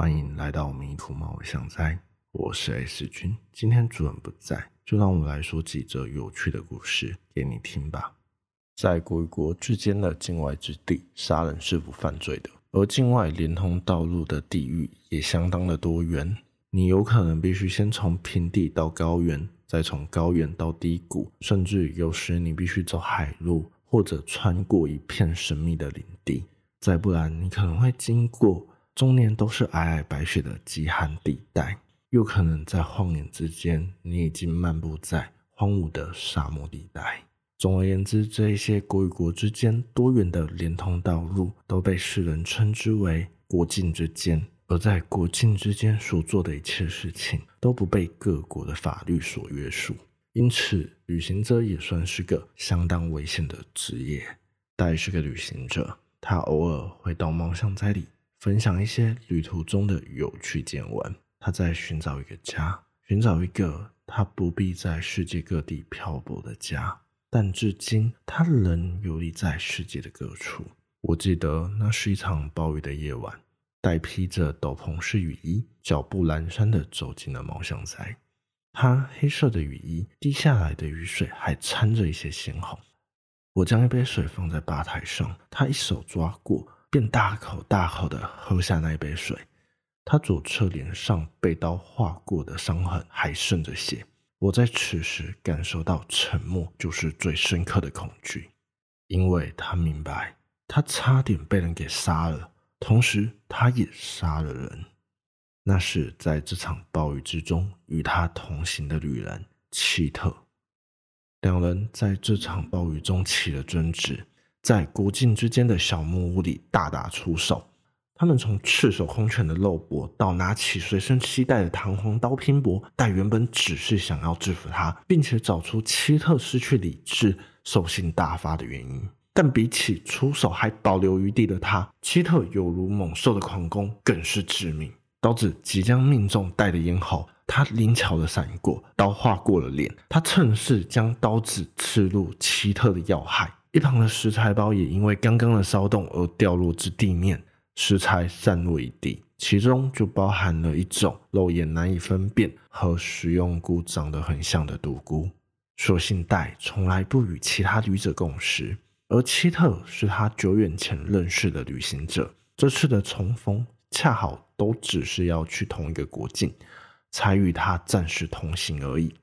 欢迎来到迷途猫想哉，我是 S 君。今天主人不在，就让我来说几则有趣的故事给你听吧。在国与国之间的境外之地，杀人是不犯罪的，而境外连通道路的地域也相当的多元。你有可能必须先从平地到高原，再从高原到低谷，甚至有时你必须走海路，或者穿过一片神秘的领地。再不然，你可能会经过。终年都是皑皑白雪的极寒地带，又可能在晃眼之间，你已经漫步在荒芜的沙漠地带。总而言之，这一些国与国之间多元的连通道路，都被世人称之为国境之间。而在国境之间所做的一切事情，都不被各国的法律所约束。因此，旅行者也算是个相当危险的职业。大是个旅行者，他偶尔会到猫巷仔里。分享一些旅途中的有趣见闻。他在寻找一个家，寻找一个他不必在世界各地漂泊的家。但至今，他仍游历在世界的各处。我记得那是一场暴雨的夜晚，戴披着斗篷式雨衣，脚步蹒跚地走进了猫巷仔。他黑色的雨衣滴下来的雨水还掺着一些鲜红。我将一杯水放在吧台上，他一手抓过。便大口大口的喝下那一杯水，他左侧脸上被刀划过的伤痕还渗着血。我在此时感受到沉默就是最深刻的恐惧，因为他明白他差点被人给杀了，同时他也杀了人。那是在这场暴雨之中与他同行的旅人奇特，两人在这场暴雨中起了争执。在国境之间的小木屋里大打出手，他们从赤手空拳的肉搏到拿起随身携带的弹簧刀拼搏。但原本只是想要制服他，并且找出希特失去理智、兽性大发的原因。但比起出手还保留余地的他，希特犹如猛兽的狂攻更是致命。刀子即将命中戴的咽喉，他灵巧的闪过，刀划过了脸，他趁势将刀子刺入希特的要害。一旁的食材包也因为刚刚的骚动而掉落至地面，食材散落一地，其中就包含了一种肉眼难以分辨和食用菇长得很像的毒菇。所幸戴从来不与其他旅者共食，而奇特是他久远前认识的旅行者，这次的重逢恰好都只是要去同一个国境，才与他暂时同行而已。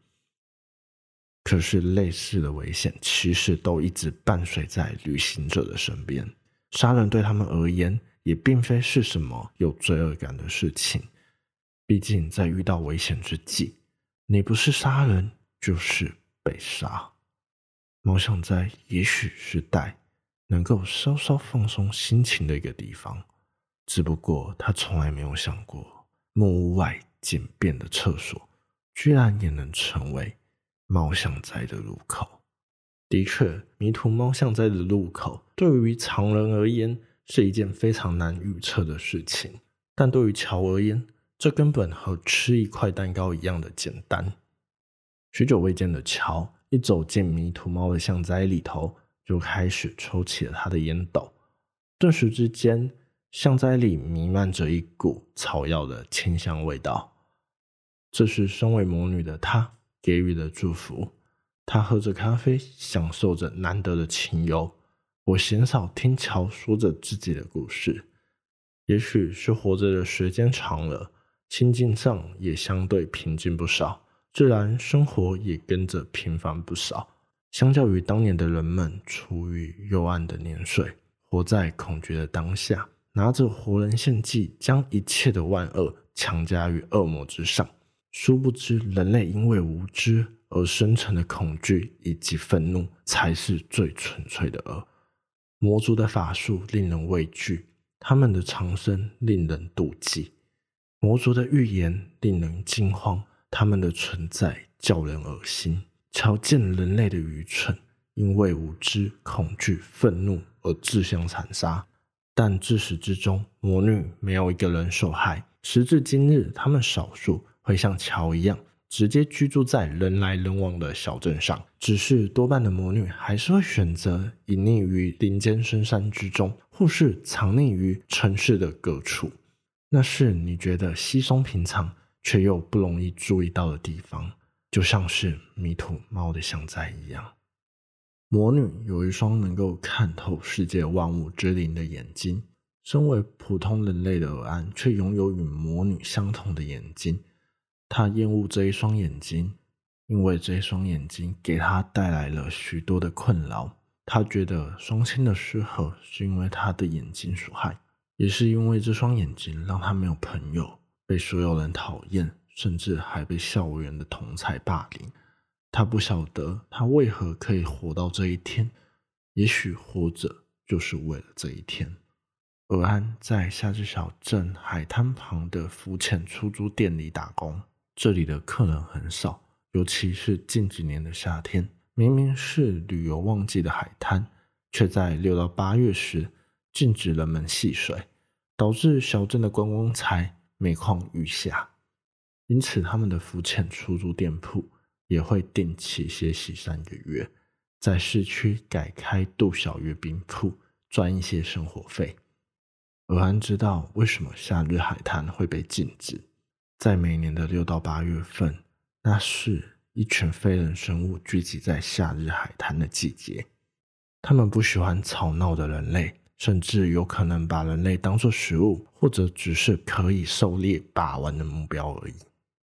可是，类似的危险其实都一直伴随在旅行者的身边。杀人对他们而言也并非是什么有罪恶感的事情。毕竟，在遇到危险之际，你不是杀人，就是被杀。猫想在，也许是带能够稍稍放松心情的一个地方。只不过，他从来没有想过，木屋外简便的厕所，居然也能成为。猫巷仔的入口，的确，迷途猫巷仔的入口对于常人而言是一件非常难预测的事情，但对于乔而言，这根本和吃一块蛋糕一样的简单。许久未见的乔一走进迷途猫的巷仔里头，就开始抽起了他的烟斗，顿时之间，巷仔里弥漫着一股草药的清香味道。这是身为魔女的她。给予的祝福，他喝着咖啡，享受着难得的情游。我鲜少听乔说着自己的故事，也许是活着的时间长了，心境上也相对平静不少，自然生活也跟着平凡不少。相较于当年的人们处于幽暗的年岁，活在恐惧的当下，拿着活人献祭，将一切的万恶强加于恶魔之上。殊不知，人类因为无知而生成的恐惧以及愤怒，才是最纯粹的恶。魔族的法术令人畏惧，他们的长生令人妒忌；魔族的预言令人惊慌，他们的存在叫人恶心。瞧见人类的愚蠢，因为无知、恐惧、愤怒而自相残杀。但自始至终，魔女没有一个人受害。时至今日，他们少数。会像乔一样，直接居住在人来人往的小镇上。只是多半的魔女还是会选择隐匿于林间深山之中，或是藏匿于城市的各处。那是你觉得稀松平常却又不容易注意到的地方，就像是迷途猫的像在一样。魔女有一双能够看透世界万物之灵的眼睛，身为普通人类的尔安却拥有与魔女相同的眼睛。他厌恶这一双眼睛，因为这一双眼睛给他带来了许多的困扰。他觉得双亲的失和是因为他的眼睛所害，也是因为这双眼睛让他没有朋友，被所有人讨厌，甚至还被校园的同才霸凌。他不晓得他为何可以活到这一天，也许活着就是为了这一天。尔安在夏至小镇海滩旁的浮潜出租店里打工，这里的客人很少，尤其是近几年的夏天，明明是旅游旺季的海滩，却在六到八月时禁止人们戏水，导致小镇的观光财每况愈下。因此，他们的浮潜出租店铺。也会定期歇息三个月，在市区改开度小月冰铺，赚一些生活费。尔安知道为什么夏日海滩会被禁止，在每年的六到八月份，那是一群非人生物聚集在夏日海滩的季节。他们不喜欢吵闹的人类，甚至有可能把人类当作食物，或者只是可以狩猎把玩的目标而已。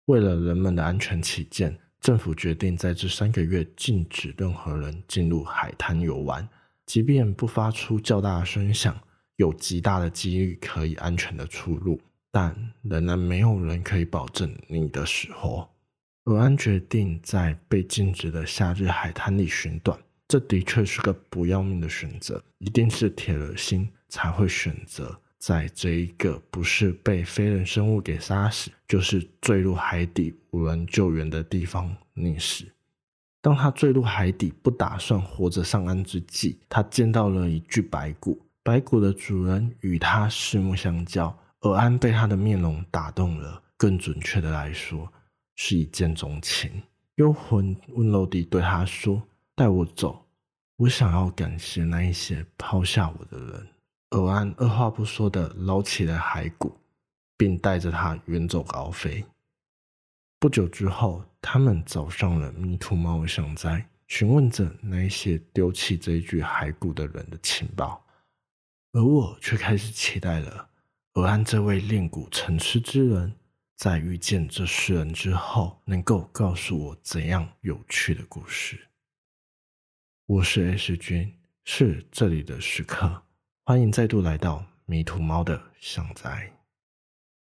为了人们的安全起见。政府决定在这三个月禁止任何人进入海滩游玩，即便不发出较大的声响，有极大的几率可以安全的出入，但仍然没有人可以保证你的死活。尔安决定在被禁止的夏日海滩里寻短，这的确是个不要命的选择，一定是铁了心才会选择。在这一个不是被非人生物给杀死，就是坠入海底无人救援的地方溺死。当他坠入海底，不打算活着上岸之际，他见到了一具白骨。白骨的主人与他四目相交，尔安被他的面容打动了。更准确的来说，是一见钟情。幽魂温柔地对他说：“带我走，我想要感谢那一些抛下我的人。”尔安二话不说的捞起了骸骨，并带着他远走高飞。不久之后，他们找上了迷途猫想灾，询问着那一些丢弃这一具骸骨的人的情报。而我却开始期待了，而安这位练骨成痴之人，在遇见这世人之后，能够告诉我怎样有趣的故事。我是 S 君，是这里的时刻。欢迎再度来到迷途猫的巷宅。